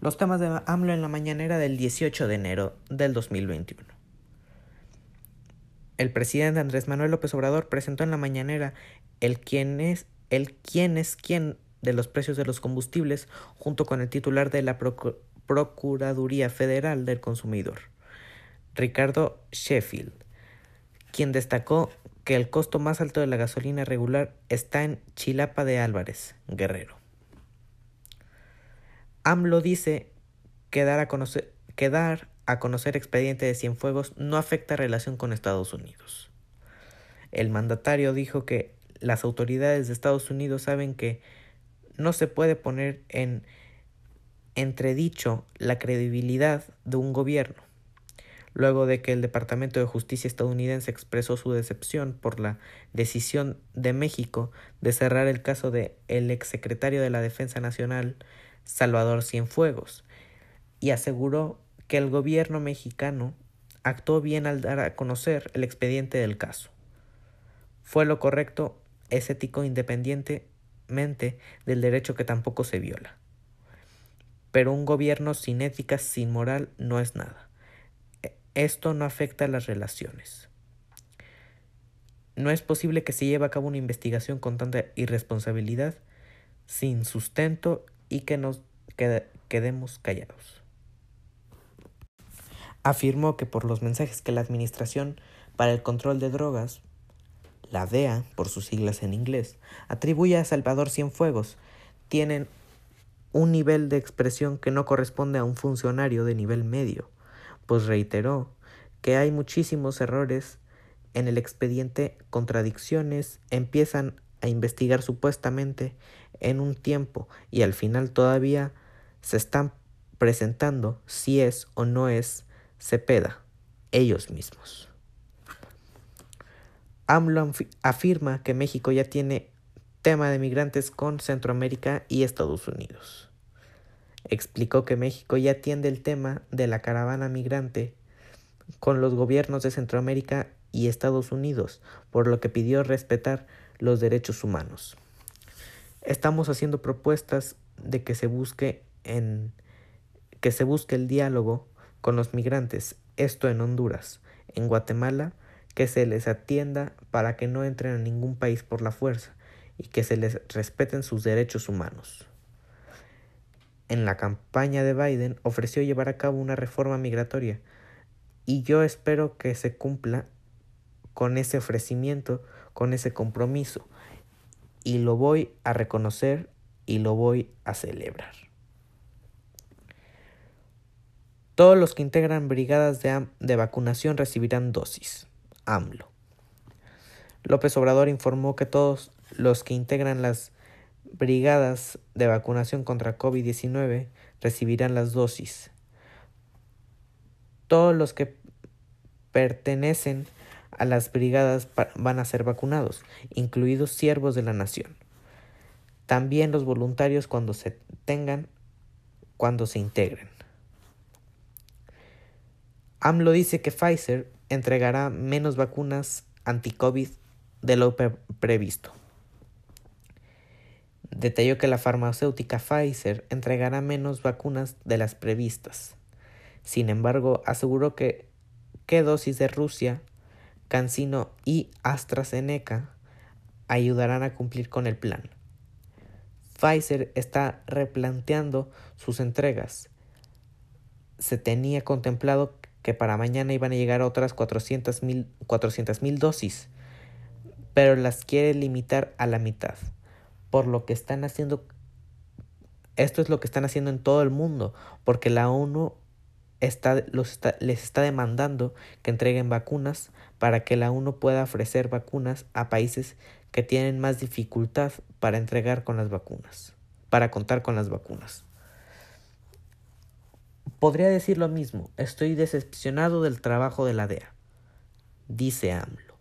Los temas de AMLO en la mañanera del 18 de enero del 2021. El presidente Andrés Manuel López Obrador presentó en la mañanera el quién es el quién es quién de los precios de los combustibles junto con el titular de la Procuraduría Federal del Consumidor, Ricardo Sheffield, quien destacó que el costo más alto de la gasolina regular está en Chilapa de Álvarez, Guerrero. AMLO dice que dar a conocer, expediente de Cienfuegos no afecta relación con Estados Unidos. El mandatario dijo que las autoridades de Estados Unidos saben que no se puede poner en entredicho la credibilidad de un gobierno, luego de que el Departamento de Justicia estadounidense expresó su decepción por la decisión de México de cerrar el caso de exsecretario de la Defensa Nacional Salvador Cienfuegos, y aseguró que el gobierno mexicano actuó bien al dar a conocer el expediente del caso. Fue lo correcto, es ético independientemente del derecho que tampoco se viola. Pero un gobierno sin ética, sin moral, no es nada. Esto no afecta a las relaciones. No es posible que se lleve a cabo una investigación con tanta irresponsabilidad, sin sustento y que nos quedemos callados. Afirmó que por los mensajes que la Administración para el Control de Drogas, la DEA, por sus siglas en inglés, atribuye a Salvador Cienfuegos, tienen un nivel de expresión que no corresponde a un funcionario de nivel medio, pues reiteró que hay muchísimos errores en el expediente, contradicciones, empiezan a investigar supuestamente en un tiempo y al final todavía se están presentando si es o no es Cepeda, ellos mismos. AMLO afirma que México ya tiene tema de migrantes con Centroamérica y Estados Unidos. Explicó que México ya atiende el tema de la caravana migrante con los gobiernos de Centroamérica y Estados Unidos, por lo que pidió respetar los derechos humanos. Estamos haciendo propuestas de que se busque en que se busque el diálogo con los migrantes, esto en Honduras, en Guatemala, que se les atienda para que no entren a ningún país por la fuerza y que se les respeten sus derechos humanos. En la campaña de Biden ofreció llevar a cabo una reforma migratoria y yo espero que se cumpla con ese ofrecimiento, con ese compromiso y lo voy a reconocer y lo voy a celebrar. Todos los que integran brigadas de, vacunación recibirán dosis. AMLO. López Obrador informó que todos los que integran las brigadas de vacunación contra COVID-19 recibirán las dosis. Todos los que pertenecen a las brigadas van a ser vacunados, incluidos siervos de la nación. También los voluntarios cuando se tengan, cuando se integren. AMLO dice que Pfizer entregará menos vacunas anti-COVID de lo previsto. Detalló que la farmacéutica Pfizer entregará menos vacunas de las previstas. Sin embargo, aseguró que qué dosis de Rusia CanSino y AstraZeneca ayudarán a cumplir con el plan. Pfizer está replanteando sus entregas. Se tenía contemplado que para mañana iban a llegar otras 400 mil dosis, pero las quiere limitar a la mitad. Por lo que están haciendo, esto es lo que están haciendo en todo el mundo, porque la ONU está, los les está demandando que entreguen vacunas para que la ONU pueda ofrecer vacunas a países que tienen más dificultad para entregar con las vacunas, para contar con las vacunas. Podría decir lo mismo, estoy decepcionado del trabajo de la DEA, dice AMLO.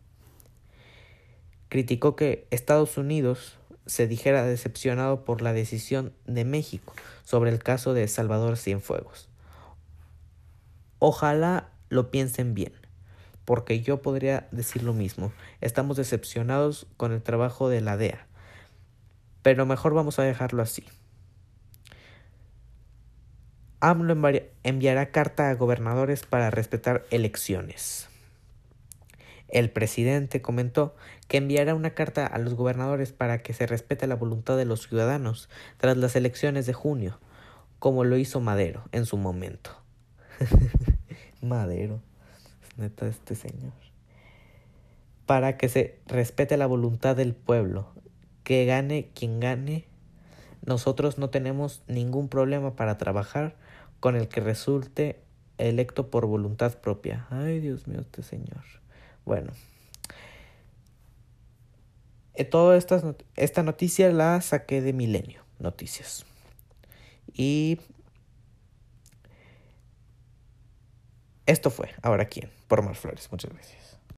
Criticó que Estados Unidos se dijera decepcionado por la decisión de México sobre el caso de Salvador Cienfuegos. Ojalá lo piensen bien porque yo podría decir lo mismo. Estamos decepcionados con el trabajo de la DEA. Pero mejor vamos a dejarlo así. AMLO enviará carta a gobernadores para respetar elecciones. El presidente comentó que enviará una carta a los gobernadores para que se respete la voluntad de los ciudadanos tras las elecciones de junio, como lo hizo Madero en su momento. Madero, neta este señor. Para que se respete la voluntad del pueblo, que gane quien gane, nosotros no tenemos ningún problema para trabajar con el que resulte electo por voluntad propia. Ay, Dios mío, este señor. Bueno. Eh, toda esta, esta noticia la saqué de Milenio Noticias. Y esto fue Ahora quién, por Mar Flores. Muchas gracias.